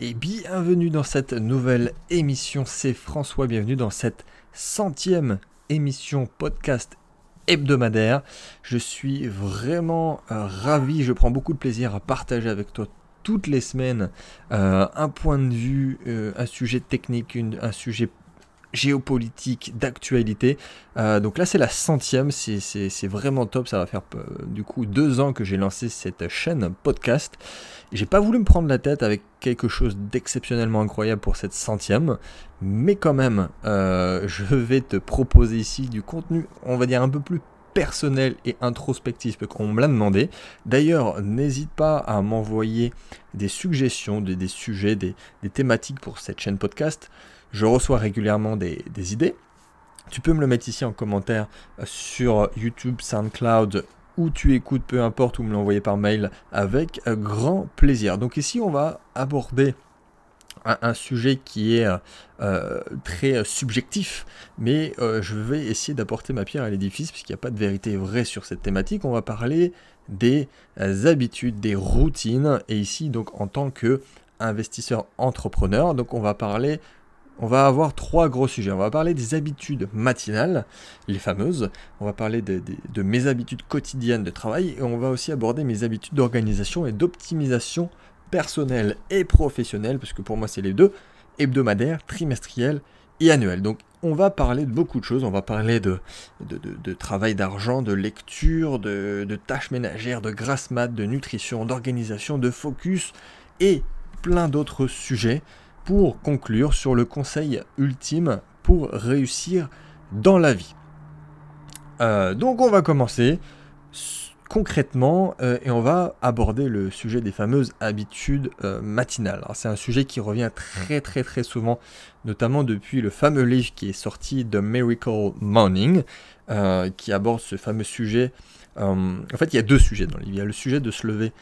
et bienvenue dans cette nouvelle émission. C'est François, bienvenue dans cette centième émission podcast hebdomadaire. Je suis vraiment euh, ravi, je prends beaucoup de plaisir à partager avec toi toutes les semaines euh, un point de vue, euh, un sujet technique, un sujet géopolitique, d'actualité. Euh, donc là, c'est la centième, c'est vraiment top. Ça va faire euh, du coup deux ans que j'ai lancé cette chaîne podcast. J'ai pas voulu me prendre la tête avec quelque chose d'exceptionnellement incroyable pour cette centième, mais quand même, euh, je vais te proposer ici du contenu, on va dire un peu plus personnel et introspectif qu'on me l'a demandé. D'ailleurs, n'hésite pas à m'envoyer des suggestions, des, sujets, des, thématiques pour cette chaîne podcast. Je reçois régulièrement des, idées. Tu peux me le mettre ici en commentaire euh, sur YouTube, SoundCloud, où tu écoutes, peu importe, ou me l'envoyer par mail avec euh, grand plaisir. Donc ici, on va aborder un, sujet qui est euh, très subjectif, mais je vais essayer d'apporter ma pierre à l'édifice, puisqu'il n'y a pas de vérité vraie sur cette thématique. On va parler des habitudes, des routines, et ici, donc en tant que investisseur entrepreneur, donc on va parler on va avoir trois gros sujets. On va parler des habitudes matinales, les fameuses. On va parler de, mes habitudes quotidiennes de travail. Et on va aussi aborder mes habitudes d'organisation et d'optimisation personnelle et professionnelle, parce que pour moi c'est les deux, hebdomadaire, trimestriel et annuel. Donc on va parler de beaucoup de choses. On va parler de, de travail d'argent, de lecture, de, tâches ménagères, de grasse mat, de nutrition, d'organisation, de focus et plein d'autres sujets pour conclure sur le conseil ultime pour réussir dans la vie. Euh, donc on va commencer concrètement euh, et on va aborder le sujet des fameuses habitudes euh, matinales. C'est un sujet qui revient très très très souvent, notamment depuis le fameux livre qui est sorti de Miracle Morning, qui aborde ce fameux sujet. en fait, il y a deux sujets dans le livre. Il y a le sujet de se lever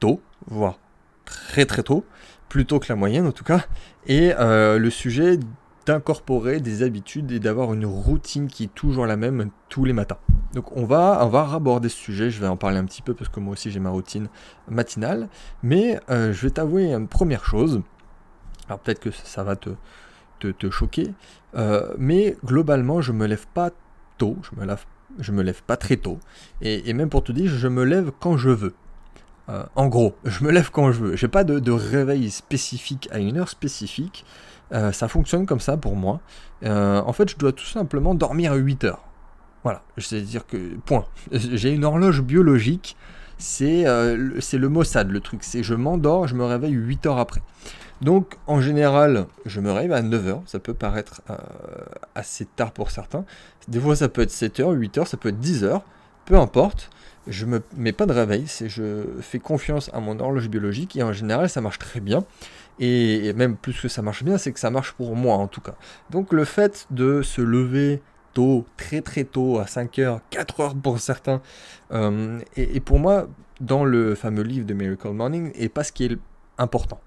tôt, voire très très tôt, plus tôt que la moyenne en tout cas, et euh, le sujet d'incorporer des habitudes et d'avoir une routine qui est toujours la même tous les matins. Donc on va, on va aborder ce sujet, je vais en parler un petit peu parce que moi aussi j'ai ma routine matinale, mais euh, je vais t'avouer une première chose, alors peut-être que ça va te, choquer, euh, mais globalement je me lève pas tôt, je me lève, je me lève pas très tôt, et même pour te dire, je me lève quand je veux. Euh, en gros, je me lève quand je veux. J'ai pas de, réveil spécifique à une heure spécifique. Euh, ça fonctionne comme ça pour moi. Euh, en fait, je dois tout simplement dormir 8 heures. Voilà, c'est-à-dire que, point. J'ai une horloge biologique, c'est le Mossad le truc. C'est je m'endors, je me réveille 8 heures après. Donc, en général, je me réveille à 9 heures. Ça peut paraître assez tard pour certains. Des fois, ça peut être 7 heures, 8 heures, ça peut être 10 heures. Peu importe je me mets pas de réveil, c'est je fais confiance à mon horloge biologique et en général ça marche très bien. Et, même plus que ça marche bien, c'est que ça marche pour moi en tout cas. Donc le fait de se lever tôt, très très tôt, à 5h, 4h pour certains, euh, et, pour moi, dans le fameux livre de Miracle Morning, et pas ce qui est important.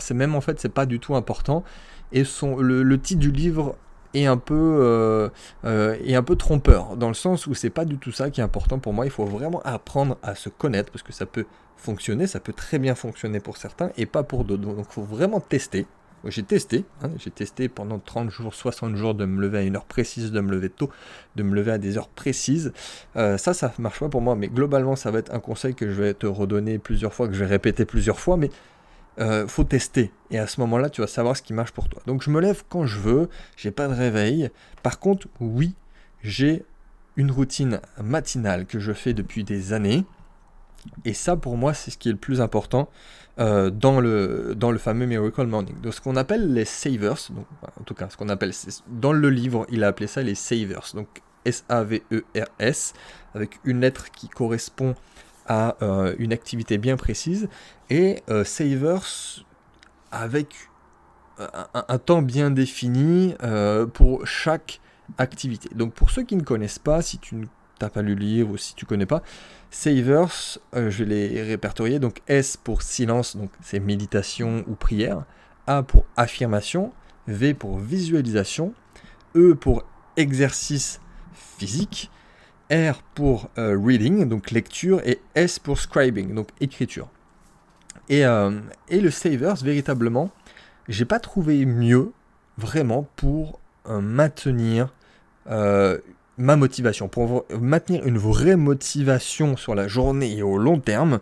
c'est même en fait, c'est pas du tout important. Et son, le titre du livre et un peu euh, euh, et un peu trompeur dans le sens où c'est pas du tout ça qui est important pour moi. Il faut vraiment apprendre à se connaître parce que ça peut fonctionner ça peut très bien fonctionner pour certains et pas pour d'autres. Donc il faut vraiment tester. J'ai testé, hein, j'ai testé pendant 30 jours, 60 jours de me lever à une heure précise, de me lever tôt, de me lever à des heures précises. Euh, ça, ça marche pas pour moi, mais globalement, ça va être un conseil que je vais te redonner plusieurs fois, que je vais répéter plusieurs fois, mais euh, faut tester. Et à ce moment-là, tu vas savoir ce qui marche pour toi. Donc je me lève quand je veux, j'ai pas de réveil. Par contre, oui, j'ai une routine matinale que je fais depuis des années. Et ça, pour moi, c'est ce qui est le plus important euh, dans, le, dans le fameux Miracle Morning. Donc, ce qu'on appelle les savers, donc, en tout cas, ce qu'on appelle, dans le livre, il a appelé ça les savers. Donc, S-A-V-E-R-S, avec une lettre qui correspond à euh, une activité bien précise et euh, Savers avec euh, un, temps bien défini pour chaque activité. Donc pour ceux qui ne connaissent pas, si tu n'as pas lu le livre ou si tu connais pas, Savers, je les répertorier. Donc S pour silence, donc c'est méditation ou prière. A pour affirmation. V pour visualisation. E pour exercice physique. R pour euh, reading, donc lecture, et S pour scribing, donc écriture. Et, euh, et le Savers, véritablement, j'ai pas trouvé mieux vraiment pour maintenir ma motivation, pour maintenir une vraie motivation sur la journée et au long terme,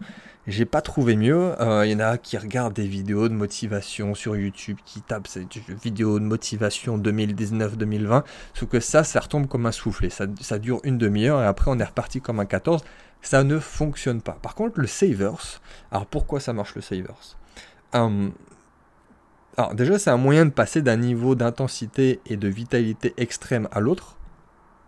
j'ai pas trouvé mieux. Il euh, y en a qui regardent des vidéos de motivation sur YouTube, qui tapent ces vidéos de motivation 2019-2020. Sauf que ça, ça retombe comme un soufflet. Ça, dure une demi-heure et après on est reparti comme un 14. Ça ne fonctionne pas. Par contre, le Savers, alors pourquoi ça marche le Savers? Hum, Alors déjà, c'est un moyen de passer d'un niveau d'intensité et de vitalité extrême à l'autre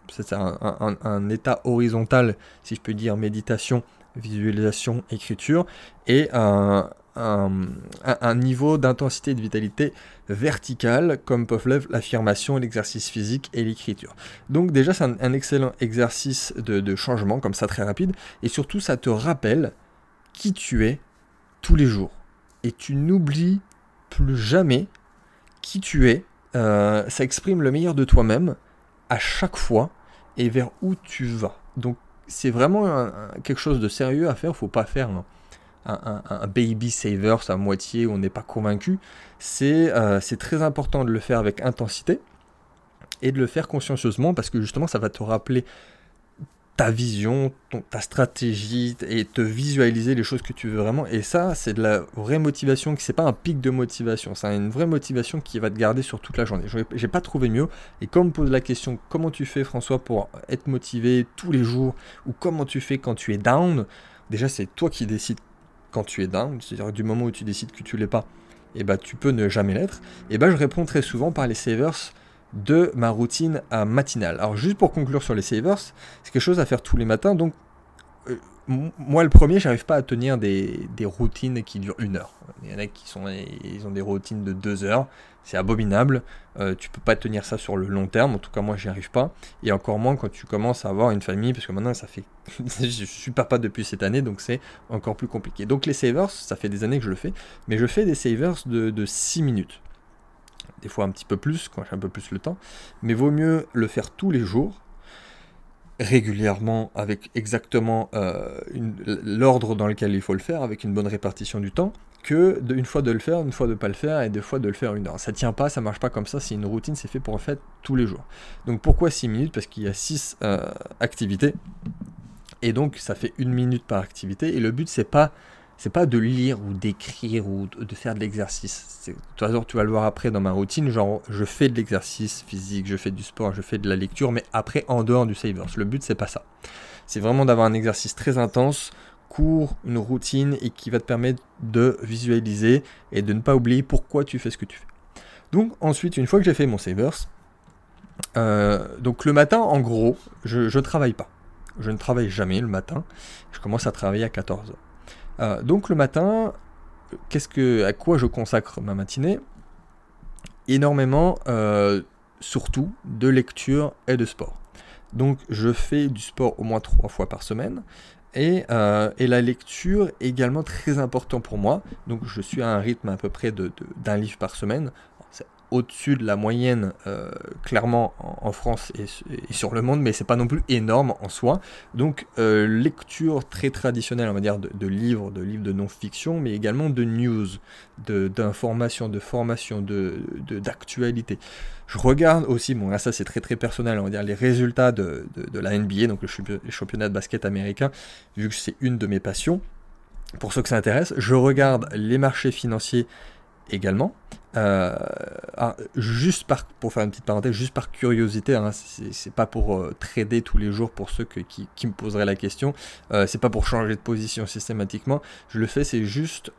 c'est un, état horizontal, si je peux dire, méditation, visualisation, écriture, et un, niveau d'intensité et de vitalité verticale, comme peuvent l'être l'affirmation, l'exercice physique et l'écriture. Donc déjà, c'est un, excellent exercice de, changement, comme ça, très rapide, et surtout, ça te rappelle qui tu es tous les jours. Et tu n'oublies plus jamais qui tu es. Euh, ça exprime le meilleur de toi-même à chaque fois et vers où tu vas. Donc c'est vraiment quelque chose de sérieux à faire, faut pas faire un, baby saver à moitié où on n'est pas convaincu. Euh, c'est très important de le faire avec intensité et de le faire consciencieusement parce que justement ça va te rappeler vision, ta stratégie et te visualiser les choses que tu veux vraiment. Et ça, c'est de la vraie motivation, c'est pas un pic de motivation, c'est une vraie motivation qui va te garder sur toute la journée. J'ai pas trouvé mieux. Et comme on pose la question, comment tu fais François pour être motivé tous les jours? Ou comment tu fais quand tu es down? Déjà, c'est toi qui décides quand tu es down, c'est-à-dire du moment où tu décides que tu l'es pas, et eh bah tu peux ne jamais l'être. Et bah je réponds très souvent par les savers de ma routine matinale. Alors juste pour conclure sur les savers, c'est quelque chose à faire tous les matins. Donc euh, moi le premier, j'arrive pas à tenir des, routines qui durent une heure. Il y en a qui sont, ils ont des routines de deux heures. C'est abominable. Euh, tu peux pas tenir ça sur le long terme. En tout cas moi j'y arrive pas. Et encore moins quand tu commences à avoir une famille, parce que maintenant ça fait, je suis papa depuis cette année, donc c'est encore plus compliqué. Donc les savers, ça fait des années que je le fais, mais je fais des savers de, de 6 minutes des fois un petit peu plus quand j'ai un peu plus le temps, mais vaut mieux le faire tous les jours, régulièrement, avec exactement euh, l'ordre dans lequel il faut le faire, avec une bonne répartition du temps, que de, une fois de le faire, une fois de ne pas le faire, et deux fois de le faire une heure. Ça tient pas, ça marche pas comme ça, c'est une routine, c'est fait pour en fait tous les jours. Donc pourquoi 6 minutes? Parce qu'il y a 6 euh, activités, et donc ça fait une minute par activité, et le but c'est pas c'est pas de lire ou d'écrire ou de faire de l'exercice. Toute façon, tu vas le voir après dans ma routine, genre je fais de l'exercice physique, je fais du sport, je fais de la lecture, mais après en dehors du Savers. Le but c'est pas ça. C'est vraiment d'avoir un exercice très intense, court, une routine et qui va te permettre de visualiser et de ne pas oublier pourquoi tu fais ce que tu fais. Donc ensuite, une fois que j'ai fait mon Savers, euh, donc le matin en gros, je ne travaille pas. Je ne travaille jamais le matin. Je commence à travailler à 14h. Euh, donc le matin, qu'est-ce que, à quoi je consacre ma matinée? Énormément, euh, surtout de lecture et de sport. Donc je fais du sport au moins trois fois par semaine. Et, euh, la lecture est également très important pour moi. Donc je suis à un rythme à peu près d'un livre par semaine au-dessus de la moyenne, euh, clairement, en, France et, sur le monde, mais c'est pas non plus énorme en soi. Donc, euh, lecture très traditionnelle, on va dire, de, livres, de livres de non-fiction, mais également de news, d'informations, de, formation, d'actualité. De, je regarde aussi, bon là ça c'est très très personnel, on va dire les résultats de, la NBA, donc le championnat de basket américain, vu que c'est une de mes passions. Pour ceux que ça intéresse, je regarde les marchés financiers également. Euh, ah, juste par, pour faire une petite parenthèse, juste par curiosité, hein, c'est pas pour euh, trader tous les jours pour ceux qui, me poseraient la question, euh, c'est pas pour changer de position systématiquement, je le fais c'est juste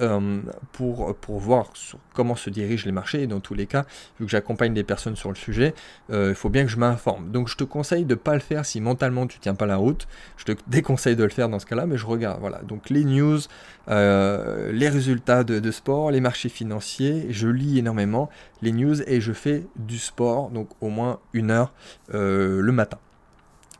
pour, pour voir comment se dirigent les marchés. Et dans tous les cas, vu que j'accompagne des personnes sur le sujet, il faut bien que je m'informe. Donc je te conseille de pas le faire si mentalement tu tiens pas la route, je te déconseille de le faire dans ce cas-là, mais je regarde, voilà, donc les news, les résultats de, de sport, les marchés financiers, je lis énormément les news et je fais du sport, donc au moins une heure euh, le matin.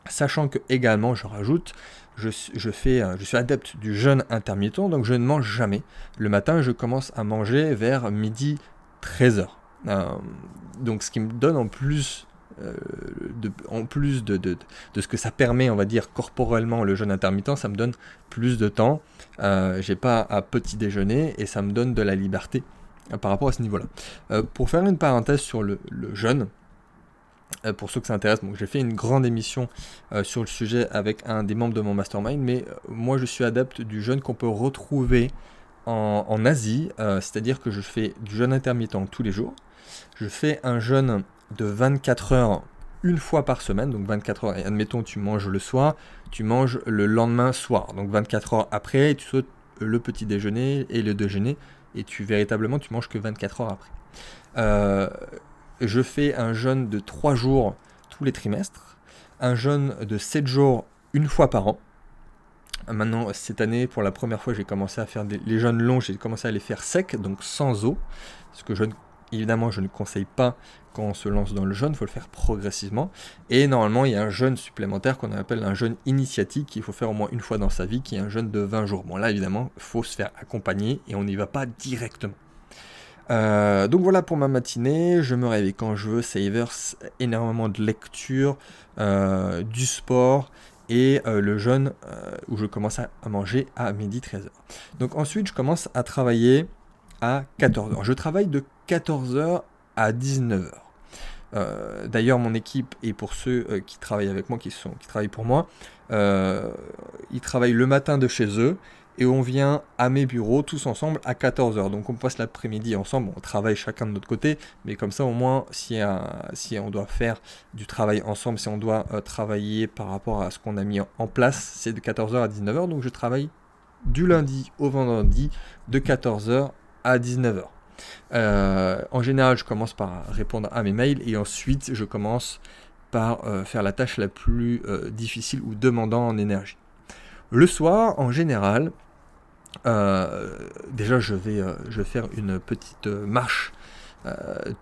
Sachant que également, je rajoute, je, fais, je suis adepte du jeûne intermittent, donc je ne mange jamais. Le matin, je commence à manger vers midi 13h. Euh, donc ce qui me donne en plus euh, de, en plus de, de, de, ce que ça permet, on va dire, corporellement, le jeûne intermittent, ça me donne plus de temps. j'ai pas à petit déjeuner et ça me donne de la liberté par rapport à ce niveau-là. pour faire une parenthèse sur le, jeûne, pour ceux que ça intéresse, j'ai fait une grande émission sur le sujet avec un des membres de mon mastermind, mais moi je suis adepte du jeûne qu'on peut retrouver en, en Asie, c'est-à-dire que je fais du jeûne intermittent tous les jours. Je fais un jeûne de 24 heures une fois par semaine, donc 24 heures. Et admettons, tu manges le soir, tu manges le lendemain soir, donc 24 heures après, tu sautes le petit déjeuner et le déjeuner, et tu véritablement, tu manges que 24 heures après. Euh, je fais un jeûne de 3 jours tous les trimestres, un jeûne de 7 jours une fois par an. Maintenant, cette année, pour la première fois, j'ai commencé à faire les jeûnes longs, j'ai commencé à les faire secs, donc sans eau, parce que je, évidemment, je ne conseille pas quand on se lance dans le jeûne, il faut le faire progressivement. Et normalement, il y a un jeûne supplémentaire qu'on appelle un jeûne initiatique qu'il faut faire au moins une fois dans sa vie, qui est un jeûne de 20 jours. Bon là, évidemment, il faut se faire accompagner et on n'y va pas directement. Euh, donc voilà pour ma matinée, je me réveille quand je veux, savers, énormément de lecture, euh, du sport et euh, le jeûne où je commence à, manger à midi 13h. Donc ensuite je commence à travailler à 14h. Je travaille de 14h à 19h. Euh, d'ailleurs, mon équipe et pour ceux euh, qui travaillent avec moi, qui, sont, qui travaillent pour moi, euh, ils travaillent le matin de chez eux et on vient à mes bureaux tous ensemble à 14h. Donc on passe l'après-midi ensemble, on travaille chacun de notre côté, mais comme ça au moins si, si on doit faire du travail ensemble, si on doit travailler par rapport à ce qu'on a mis en place, c'est de 14h à 19h. Donc je travaille du lundi au vendredi de 14h à 19h. Euh, en général, je commence par répondre à mes mails et ensuite je commence par euh, faire la tâche la plus euh, difficile ou demandant en énergie. Le soir, en général, déjà je vais, je faire une petite marche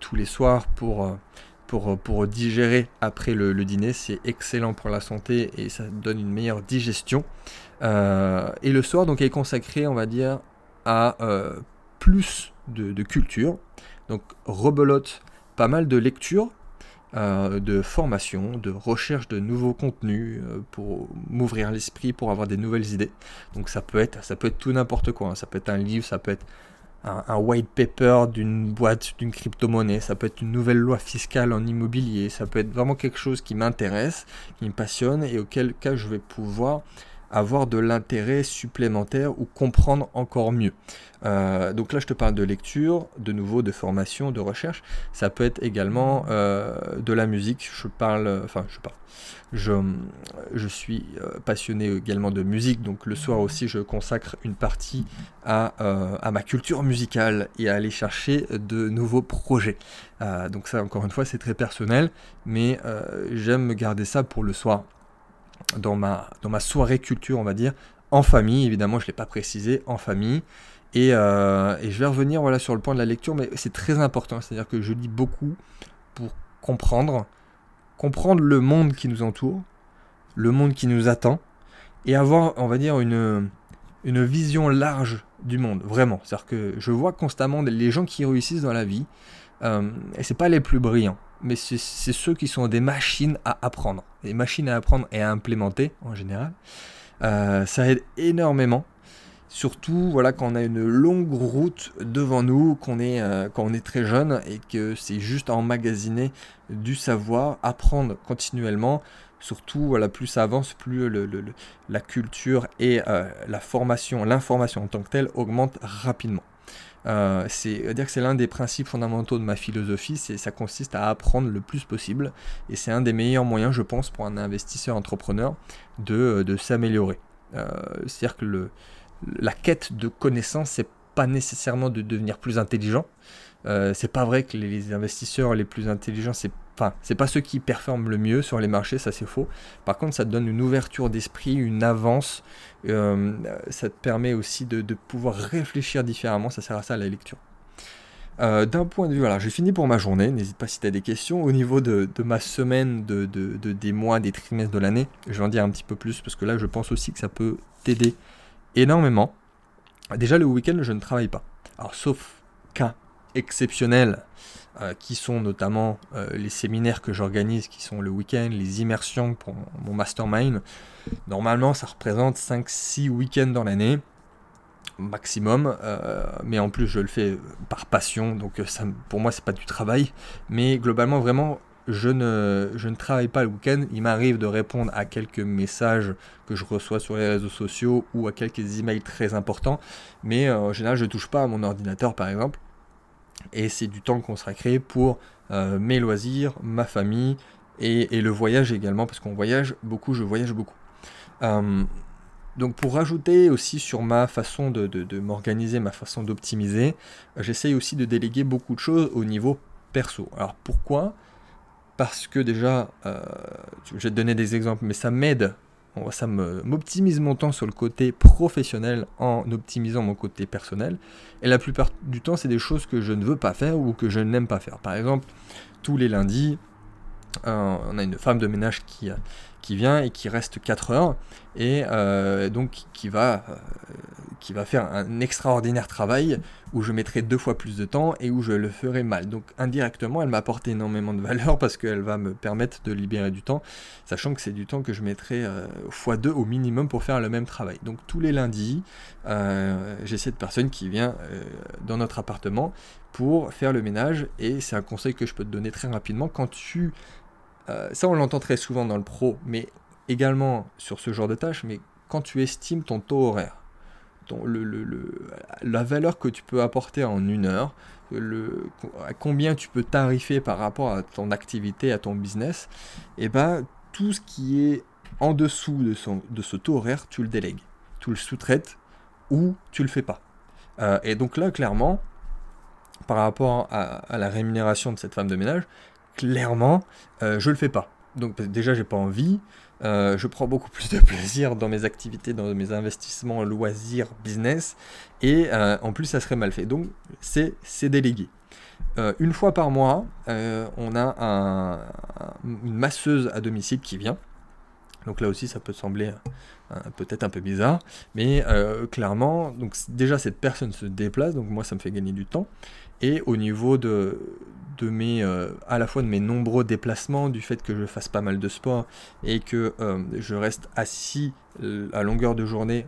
tous les soirs pour, pour, pour digérer après le dîner. C'est excellent pour la santé et ça donne une meilleure digestion. et le soir, donc, est consacré, on va dire, à plus de, culture. Donc rebelote pas mal de lectures, euh, de formation, de recherche de nouveaux contenus euh, pour m'ouvrir l'esprit, pour avoir des nouvelles idées. Donc ça peut être, ça peut être tout n'importe quoi. Hein. Ça peut être un livre, ça peut être un, white paper d'une boîte, d'une crypto-monnaie, ça peut être une nouvelle loi fiscale en immobilier, ça peut être vraiment quelque chose qui m'intéresse, qui me passionne et auquel cas je vais pouvoir avoir de l'intérêt supplémentaire ou comprendre encore mieux. Euh, donc là, je te parle de lecture, de nouveau de formation, de recherche. Ça peut être également euh, de la musique. Je parle, enfin, je parle. Je, suis euh, passionné également de musique, donc le soir aussi, je consacre une partie à, à ma culture musicale et à aller chercher de nouveaux projets. donc ça, encore une fois, c'est très personnel, mais j'aime garder ça pour le soir dans ma, dans ma soirée culture, on va dire, en famille, évidemment, je ne l'ai pas précisé, en famille. Et, euh, et, je vais revenir voilà, sur le point de la lecture, mais c'est très important, c'est-à-dire que je lis beaucoup pour comprendre, comprendre le monde qui nous entoure, le monde qui nous attend, et avoir, on va dire, une, une vision large du monde, vraiment. C'est-à-dire que je vois constamment les gens qui réussissent dans la vie, euh, et c'est pas les plus brillants mais c'est ceux qui sont des machines à apprendre. Des machines à apprendre et à implémenter en général. Euh, ça aide énormément. Surtout voilà, quand on a une longue route devant nous, qu'on est, euh, quand on est très jeune et que c'est juste à emmagasiner du savoir, apprendre continuellement. Surtout, voilà, plus ça avance, plus le, la culture et euh, la formation, l'information en tant que telle augmente rapidement. Euh, c'est dire que c'est l'un des principes fondamentaux de ma philosophie, ça consiste à apprendre le plus possible et c'est un des meilleurs moyens, je pense, pour un investisseur entrepreneur de, euh, de s'améliorer. Euh, c'est-à-dire que le, la quête de connaissances, c'est pas nécessairement de devenir plus intelligent. C'est pas vrai que les investisseurs les plus intelligents, c'est Enfin, c'est pas ceux qui performent le mieux sur les marchés, ça c'est faux. Par contre, ça te donne une ouverture d'esprit, une avance. Euh, ça te permet aussi de, pouvoir réfléchir différemment. Ça sert à ça la lecture. Euh, d'un point de vue, voilà, j'ai fini pour ma journée. N'hésite pas si tu as des questions. Au niveau de, ma semaine, de, des mois, des trimestres de l'année, je vais en dire un petit peu plus parce que là, je pense aussi que ça peut t'aider énormément. Déjà, le week-end, je ne travaille pas. Alors, sauf cas exceptionnel euh, qui sont notamment euh, les séminaires que j'organise, qui sont le week-end, les immersions pour mon mastermind. Normalement, ça représente 5-6 week-ends dans l'année. maximum, mais en plus je le fais par passion, donc ça, pour moi c'est pas du travail, mais globalement vraiment je ne, travaille pas le week-end. Il m'arrive de répondre à quelques messages que je reçois sur les réseaux sociaux ou à quelques emails très importants. Mais euh, en général, je ne touche pas à mon ordinateur, par exemple. Et c'est du temps consacré pour euh, mes loisirs, ma famille et, le voyage également, parce qu'on voyage beaucoup, je voyage beaucoup. Euh, donc pour rajouter aussi sur ma façon de, m'organiser, ma façon d'optimiser, j'essaye aussi de déléguer beaucoup de choses au niveau perso. Alors pourquoi? Parce que déjà, euh, je vais te donner des exemples, mais ça m'aide, ça m'optimise mon temps sur le côté professionnel en optimisant mon côté personnel. Et la plupart du temps, c'est des choses que je ne veux pas faire ou que je n'aime pas faire. Par exemple, tous les lundis, euh, on a une femme de ménage qui, qui vient et qui reste 4 heures et euh, donc qui va, euh, qui va faire un extraordinaire travail où je mettrai deux fois plus de temps et où je le ferai mal. Donc indirectement, elle m'apporte énormément de valeur parce qu'elle va me permettre de libérer du temps, sachant que c'est du temps que je mettrai euh, fois deux au minimum pour faire le même travail. Donc tous les lundis, j'ai cette personne qui vient dans notre appartement pour faire le ménage et c'est un conseil que je peux te donner très rapidement quand tu euh, ça, on l'entend très souvent dans le pro, mais également sur ce genre de tâches, mais quand tu estimes ton taux horaire, la valeur que tu peux apporter en une heure, à combien tu peux tarifer par rapport à ton activité, à ton business, et eh ben tout ce qui est en dessous de, ce taux horaire, tu le délègues, tu le sous-traites ou tu le fais pas. Euh, et donc là, clairement, par rapport à, la rémunération de cette femme de ménage, clairement, euh, je le fais pas. Donc déjà, j'ai pas envie. Euh, je prends beaucoup plus de plaisir dans mes activités, dans mes investissements, loisirs, business. Et euh, en plus, ça serait mal fait. Donc, c'est délégué. une fois par mois, on a une masseuse à domicile qui vient. Donc là aussi, ça peut sembler peut-être un peu bizarre, mais clairement, donc déjà cette personne se déplace, donc moi ça me fait gagner du temps. Et au niveau de, de mes, euh, à la fois de mes nombreux déplacements, du fait que je fasse pas mal de sport et que euh, je reste assis euh, à longueur de journée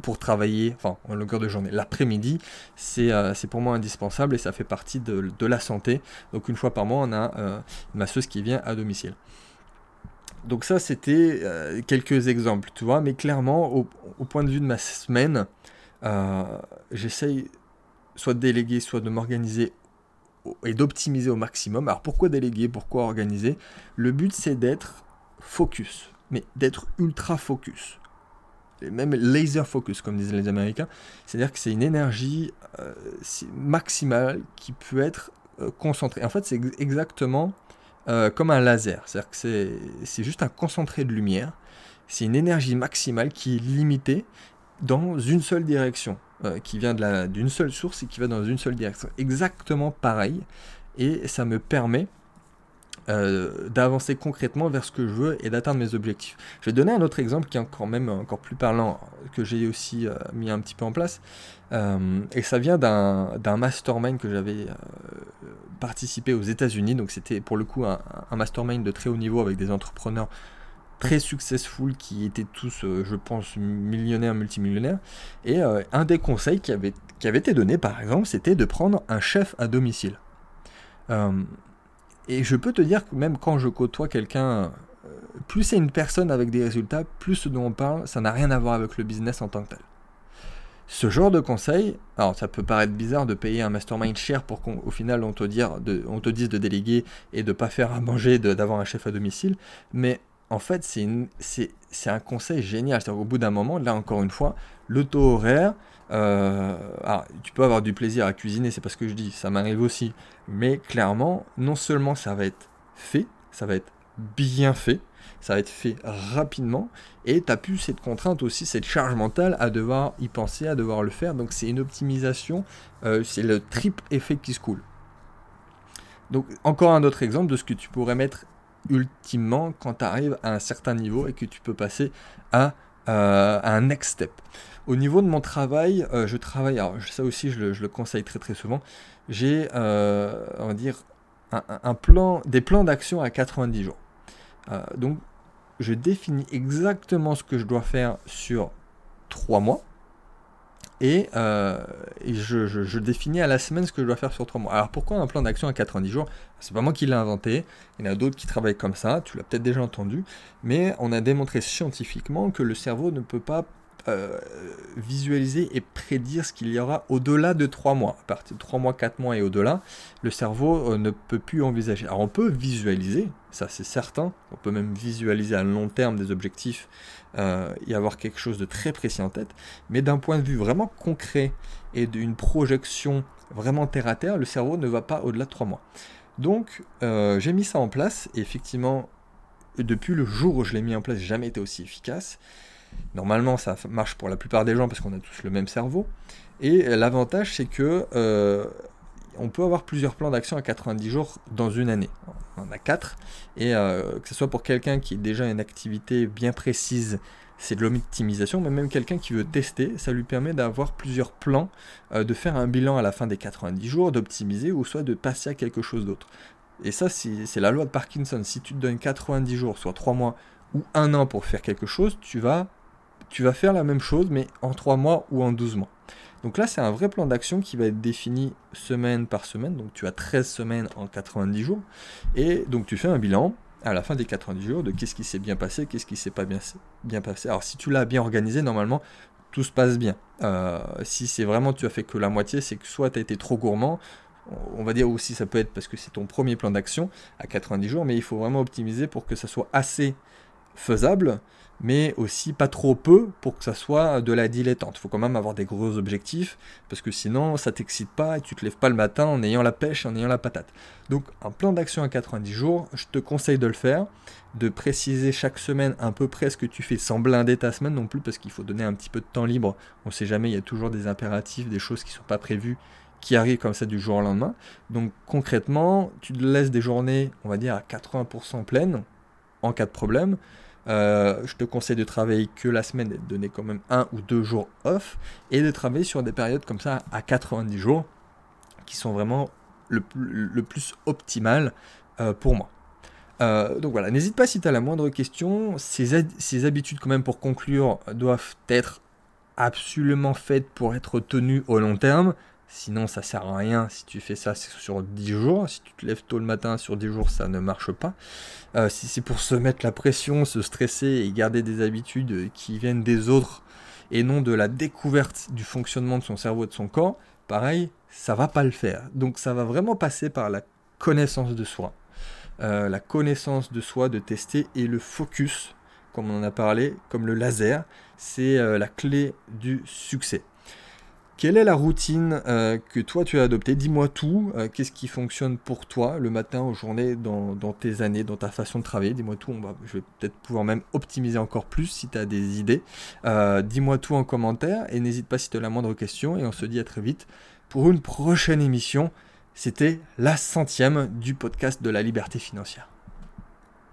pour travailler, enfin en longueur de journée, l'après-midi, c'est pour moi indispensable et ça fait partie de, la santé. Donc une fois par mois, on a une masseuse qui vient à domicile. Donc ça, c'était quelques exemples, tu vois, mais clairement, au, au, point de vue de ma semaine, j'essaye soit de déléguer, soit de m'organiser et d'optimiser au maximum. Alors pourquoi déléguer, pourquoi organiser? Le but c'est d'être focus, mais d'être ultra focus. Et même laser focus, comme disaient les Américains. C'est-à-dire que c'est une énergie euh, maximale qui peut être euh, concentrée. En fait, c'est exactement euh, comme un laser. C'est-à-dire que c'est juste un concentré de lumière. C'est une énergie maximale qui est limitée dans une seule direction. Euh, qui vient d'une seule source et qui va dans une seule direction. Exactement pareil. Et ça me permet euh, d'avancer concrètement vers ce que je veux et d'atteindre mes objectifs. Je vais donner un autre exemple qui est encore même encore plus parlant, que j'ai aussi euh, mis un petit peu en place. et ça vient d'un mastermind que j'avais participé aux États-Unis. Donc c'était pour le coup un, un, mastermind de très haut niveau avec des entrepreneurs très successful qui étaient tous, euh, je pense, millionnaires, multimillionnaires. Et euh, un des conseils qui avait, qui avait été donné, par exemple, c'était de prendre un chef à domicile. Euh, et je peux te dire que même quand je côtoie quelqu'un, plus c'est une personne avec des résultats, plus ce dont on parle, ça n'a rien à voir avec le business en tant que tel. Ce genre de conseil, alors ça peut paraître bizarre de payer un mastermind cher pour qu'au final on te, dise de déléguer et de pas faire à manger, d'avoir un chef à domicile, mais en fait, c'est un conseil génial. C'est-à-dire bout d'un moment, là encore une fois, le taux horaire, euh, tu peux avoir du plaisir à cuisiner, c'est pas ce que je dis, ça m'arrive aussi. Mais clairement, non seulement ça va être fait, ça va être bien fait, ça va être fait rapidement, et tu n'as plus cette contrainte aussi, cette charge mentale à devoir y penser, à devoir le faire. Donc c'est une optimisation, euh, c'est le triple effet qui se coule. Donc encore un autre exemple de ce que tu pourrais mettre ultimement quand tu arrives à un certain niveau et que tu peux passer à, euh, un next step. Au niveau de mon travail, euh, je travaille, alors ça aussi je le, conseille très très souvent, j'ai, euh, on va dire, un, plan, des plans d'action à 90 jours. donc je définis exactement ce que je dois faire sur 3 mois. Et, euh, je, définis à la semaine ce que je dois faire sur 3 mois. Alors pourquoi un plan d'action à 90 jours? C'est pas moi qui l'ai inventé, il y en a d'autres qui travaillent comme ça, tu l'as peut-être déjà entendu, mais on a démontré scientifiquement que le cerveau ne peut pas euh, visualiser et prédire ce qu'il y aura au-delà de 3 mois. À partir de 3 mois, 4 mois et au-delà, le cerveau euh, ne peut plus envisager. Alors on peut visualiser, ça c'est certain, on peut même visualiser à long terme des objectifs euh, y avoir quelque chose de très précis en tête, mais d'un point de vue vraiment concret et d'une projection vraiment terre à terre, le cerveau ne va pas au-delà de 3 mois. Donc j'ai mis ça en place et effectivement, depuis le jour où je l'ai mis en place, jamais été aussi efficace. Normalement, ça marche pour la plupart des gens parce qu'on a tous le même cerveau. Et l'avantage, c'est que euh, on peut avoir plusieurs plans d'action à 90 jours dans une année. On en a quatre. Et euh, que ce soit pour quelqu'un qui a déjà une activité bien précise, c'est de l'optimisation, mais même quelqu'un qui veut tester, ça lui permet d'avoir plusieurs plans, euh, de faire un bilan à la fin des 90 jours, d'optimiser ou soit de passer à quelque chose d'autre. Et ça, c'est la loi de Parkinson. Si tu te donnes 90 jours, soit 3 mois ou 1 an pour faire quelque chose, tu vas tu vas faire la même chose, mais en 3 mois ou en 12 mois. Donc là, c'est un vrai plan d'action qui va être défini semaine par semaine. Donc tu as 13 semaines en 90 jours. Et donc tu fais un bilan à la fin des 90 jours de qu'est-ce qui s'est bien passé, qu'est-ce qui s'est pas bien, passé. Alors si tu l'as bien organisé, normalement, tout se passe bien. Euh, si c'est vraiment tu as fait que la moitié, c'est que soit tu as été trop gourmand, on va dire aussi ça peut être parce que c'est ton premier plan d'action à 90 jours, mais il faut vraiment optimiser pour que ça soit assez faisable mais aussi pas trop peu pour que ça soit de la dilettante. Il faut quand même avoir des gros objectifs, parce que sinon ça t'excite pas et tu te lèves pas le matin en ayant la pêche en ayant la patate. Donc un plan d'action à 90 jours, je te conseille de le faire, de préciser chaque semaine un peu près ce que tu fais sans blinder ta semaine non plus, parce qu'il faut donner un petit peu de temps libre. On sait jamais, il y a toujours des impératifs, des choses qui sont pas prévues qui arrivent comme ça du jour au lendemain. Donc concrètement, tu te laisses des journées, on va dire à 80% pleines, en cas de problème. Euh, je te conseille de travailler que la semaine et de donner quand même un ou deux jours off et de travailler sur des périodes comme ça à 90 jours qui sont vraiment le, plus optimal euh, pour moi. Euh, donc voilà, n'hésite pas si tu as la moindre question. Ces, ces, habitudes quand même pour conclure doivent être absolument faites pour être tenues au long terme. Sinon, ça sert à rien si tu fais ça sur 10 jours. Si tu te lèves tôt le matin sur 10 jours, ça ne marche pas. Euh, si c'est pour se mettre la pression, se stresser et garder des habitudes qui viennent des autres et non de la découverte du fonctionnement de son cerveau et de son corps, pareil, ça va pas le faire. Donc ça va vraiment passer par la connaissance de soi. Euh, la connaissance de soi, de tester et le focus, comme on en a parlé, comme le laser, c'est euh, la clé du succès. Quelle est la routine euh, que toi tu as adoptée? Dis-moi tout. Euh, qu'est-ce qui fonctionne pour toi le matin, aux journées, dans, tes années, dans ta façon de travailler? Dis-moi tout. Je vais peut-être pouvoir même optimiser encore plus si tu as des idées. Euh, dis-moi tout en commentaire et n'hésite pas si tu as la moindre question. Et on se dit à très vite pour une prochaine émission. C'était la centième du podcast de la liberté financière.